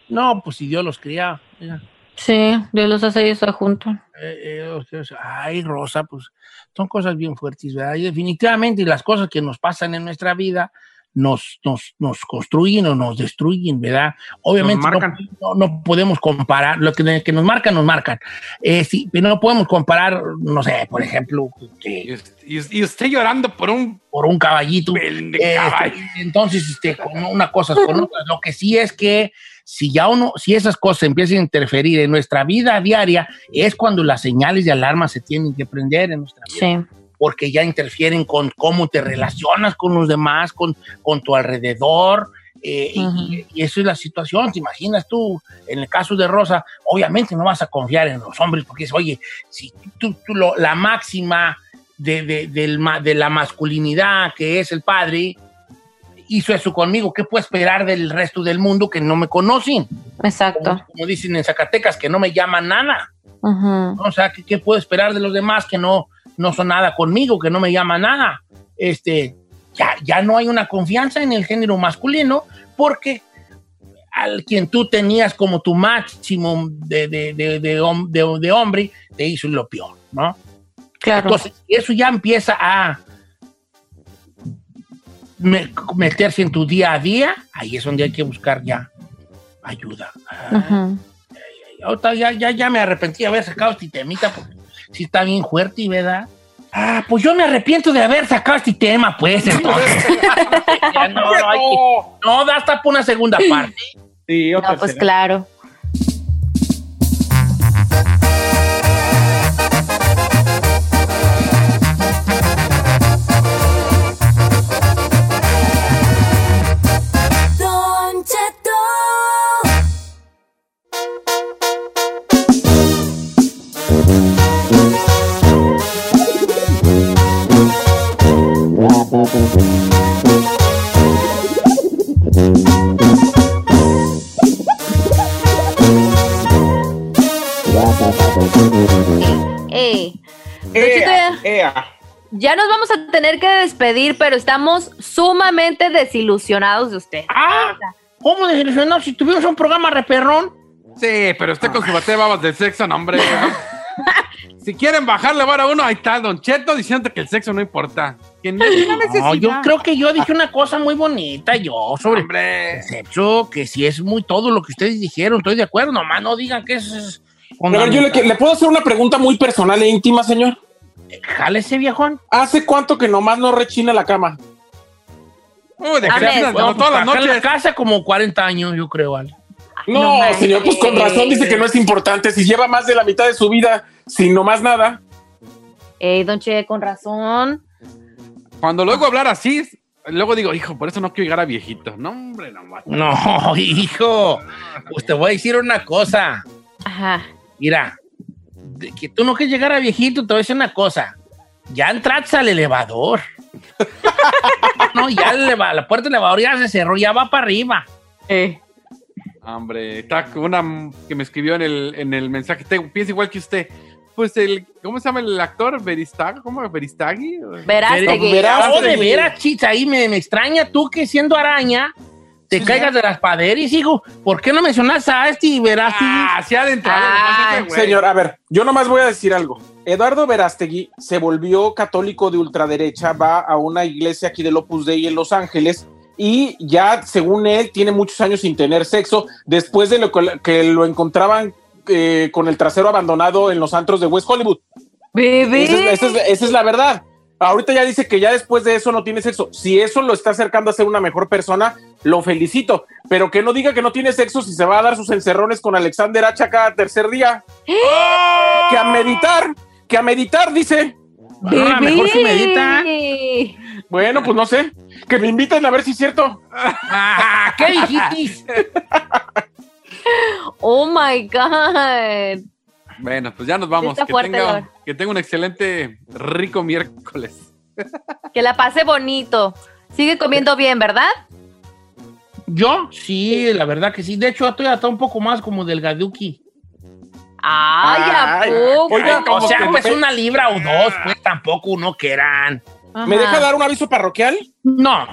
No, pues si Dios los cría. mira. Sí, Dios los hace y está junto. Eh, eh, o sea, ay, Rosa, pues son cosas bien fuertes, ¿verdad? Y definitivamente las cosas que nos pasan en nuestra vida nos, nos, nos construyen o nos destruyen, ¿verdad? Obviamente no-. No, no podemos comparar, lo que, que nos marcan, nos marcan. Eh, sí, pero no podemos comparar, no sé, por ejemplo, que- Y, y usted llorando por un... por un caballito. Eh, este, entonces, este, con una cosa con otra. Lo que sí es que si ya uno, si esas cosas empiezan a interferir en nuestra vida diaria, es cuando las señales de alarma se tienen que prender en nuestra vida. Porque ya interfieren con cómo te relacionas con los demás, con, con tu alrededor. eh, y- y, eso es la situación. ¿Te imaginas tú, en el caso de Rosa, obviamente no vas a confiar en los hombres porque es, oye, si tú, tú lo- la máxima de, de- del de la masculinidad que es el padre, hizo eso conmigo, ¿qué puedo esperar del resto del mundo que no me conocen? Exacto. Como, como dicen en Zacatecas, que no me llaman nada. O sea, ¿qué, qué puedo esperar de los demás que no, no son nada conmigo, que no me llaman nada? Este, ya, ya no hay una confianza en el género masculino porque al quien tú tenías como tu máximo de, de, de, de hom- de- de hombre, te hizo lo peor, ¿no? Claro. Entonces, eso ya empieza a me- meterse en tu día a día, ahí es donde hay que buscar ya ayuda. Ahorita ya, ya, ya me arrepentí de haber sacado este temita porque sí está bien fuerte, ¿verdad? Ah, pues yo me arrepiento de haber sacado este tema, pues, entonces. Ya no, no, hay que- no, da hasta por una segunda parte. Sí, No, pues claro. Ya nos vamos a tener que despedir, pero estamos sumamente desilusionados de usted. Ah, ¿cómo desilusionado si tuvimos un programa reperrón? Sí, pero usted con su bate de babas del sexo, no, hombre. si quieren bajarle vara a uno, ahí está Don Cheto diciendo que el sexo no importa. Que no yo creo que yo dije una cosa muy bonita, yo, sobre el sexo, que si es muy todo lo que ustedes dijeron, estoy de acuerdo, nomás no digan que es... A ver, yo le, ¿le puedo hacer una pregunta muy personal e íntima, señor? Jálese, viejón. ¿Hace cuánto que nomás no rechina la cama? Uh, de bueno, pues, todas las la noches. casa como 40 años, yo creo, vale. No, señor, pues con razón dice que no es importante. Si lleva más de la mitad de su vida sin nomás nada. Ey, Don Che, con razón. Cuando luego hablar así, luego digo, hijo, por eso no quiero llegar a viejito. No, hombre, no. mato. No, hijo, pues te voy a decir una cosa. Ajá. Mira, que tú no quieres llegar a viejito, te voy a decir una cosa. Ya entraste al elevador. no, ya el eleva- la puerta del elevador ya se cerró, ya va para arriba. Hombre, está una que me escribió en el, en el mensaje. Te- piensa igual que usted. Pues el, ¿cómo se llama el actor? ¿Veristag? ¿Cómo? ¿Veristagui? Verástegui. No, de veras, chis, ahí me, me extraña tú que siendo araña, te caigas de las paderas, hijo. ¿Por qué no mencionas a este Verástegui? Ah, se ha adentrado. Señor, a ver, yo nomás voy a decir algo. Eduardo Verástegui se volvió católico de ultraderecha, va a una iglesia aquí del Opus Dei en Los Ángeles y ya, según él, tiene muchos años sin tener sexo después de lo que, que lo encontraban eh, con el trasero abandonado en los antros de West Hollywood. Bebé. Esa es, esa es- esa es la verdad. Ahorita ya dice que ya después de eso no tiene sexo. Si eso lo está acercando a ser una mejor persona, lo felicito. Pero que no diga que no tiene sexo si se va a dar sus encerrones con Alexander Hacha cada tercer día. Que a meditar, que a meditar, dice. Ah, mejor si medita. Bueno, pues no sé. Que me inviten a ver si es cierto. Ah, ¿Qué dijiste? Oh my God. Bueno, pues ya nos vamos. Que, fuerte, tenga, que tenga un excelente, rico miércoles. Que la pase bonito. Sigue comiendo bien, ¿verdad? Yo, sí, la verdad que sí. De hecho, estoy hasta un poco más como delgaduki. Ay, ¿a Ay, poco? oiga, O como sea, que- pues una libra o dos, pues tampoco no quieran. ¿Me deja dar un aviso parroquial? No.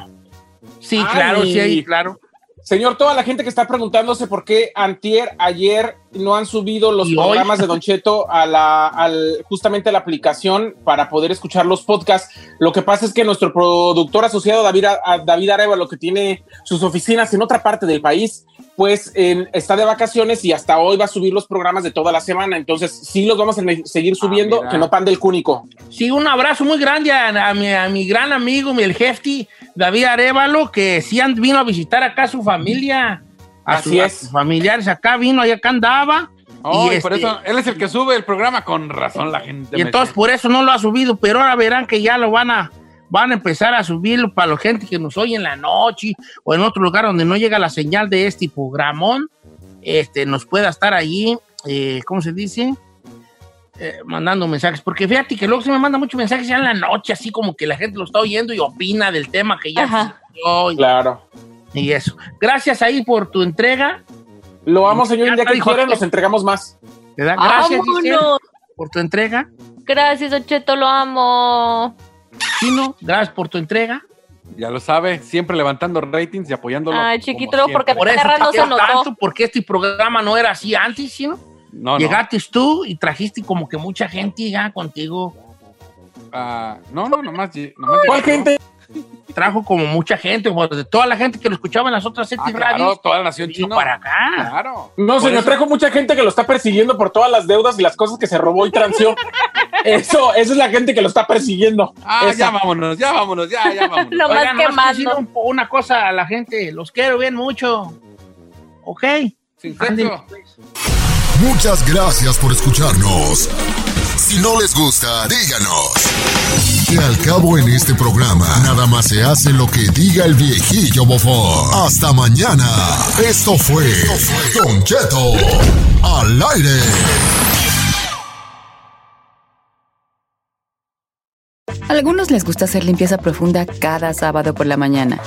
Sí, Ay. claro, sí, claro. Señor, toda la gente que está preguntándose por qué antier, ayer no han subido los programas de Don Cheto a la, al, justamente a la aplicación para poder escuchar los podcasts. Lo que pasa es que nuestro productor asociado David, a- David Arevalo, que tiene sus oficinas en otra parte del país, pues en- está de vacaciones y hasta hoy va a subir los programas de toda la semana. Entonces, sí los vamos a seguir subiendo, mira. que no pan del cúnico. Sí, un abrazo muy grande a, a mi, a mi gran amigo, mi el Hefty, David Arevalo, que sí vino a visitar acá a su familia. A Así su- a es. sus familiares acá vino y acá andaba. Oh, y Y por este- eso él es el que sube el programa con razón la gente. Y entonces por eso no lo ha subido, pero ahora verán que ya lo van a, van a empezar a subirlo para la gente que nos oye en la noche o en otro lugar donde no llega la señal de este programón, este, nos pueda estar allí, eh, ¿cómo se dice? Eh, mandando mensajes, porque fíjate que luego se me manda muchos mensajes ya en la noche, así como que la gente lo está oyendo y opina del tema que ya Ajá. Claro. Y eso. Gracias ahí por tu entrega, Lo vamos, señor, día que quieran, nos entregamos más. ¿verdad? Gracias Giselle, ¡Vámonos! por tu entrega. Gracias, Don Cheto, lo amo. Chino, gracias por tu entrega. Ya lo sabe, siempre levantando ratings y apoyándolo. Ay, chiquito, porque Por eso no te se notó. tanto, porque este programa no era así antes, ¿sí? No, no. Llegaste tú y trajiste como que mucha gente ya contigo. Ah, no, no, nomás. nomás ¿Cuál gente? Trajo como mucha gente, como de toda la gente que lo escuchaba en las otras siete Ah, claro, radios. toda la nación chino. para acá. Claro. No, Por señor, eso- trajo mucha gente que lo está persiguiendo por todas las deudas y las cosas que se robó y transió. Eso, esa es la gente que lo está persiguiendo. Ah, Esa. ya vámonos, ya vámonos, ya, ya vámonos. Lo más Oigan, nomás quemando. decir un- una cosa a la gente. Los quiero bien mucho. ¿Ok? Sin pues. Muchas gracias por escucharnos. Si no les gusta, díganos. Que al cabo en este programa, nada más se hace lo que diga el viejillo bofón. Hasta mañana. Esto fue Don Cheto al aire. A algunos les gusta hacer limpieza profunda cada sábado por la mañana.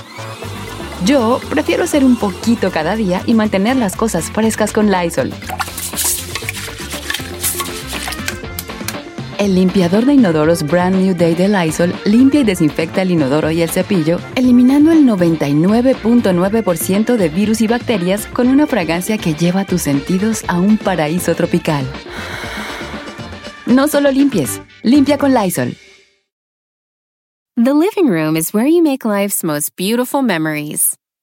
Yo prefiero hacer un poquito cada día y mantener las cosas frescas con Lysol. El limpiador de inodoros Brand New Day de Lysol limpia y desinfecta el inodoro y el cepillo, eliminando el 99.9% de virus y bacterias con una fragancia que lleva tus sentidos a un paraíso tropical. No solo limpies, limpia con Lysol. The living room is where you make life's most beautiful memories.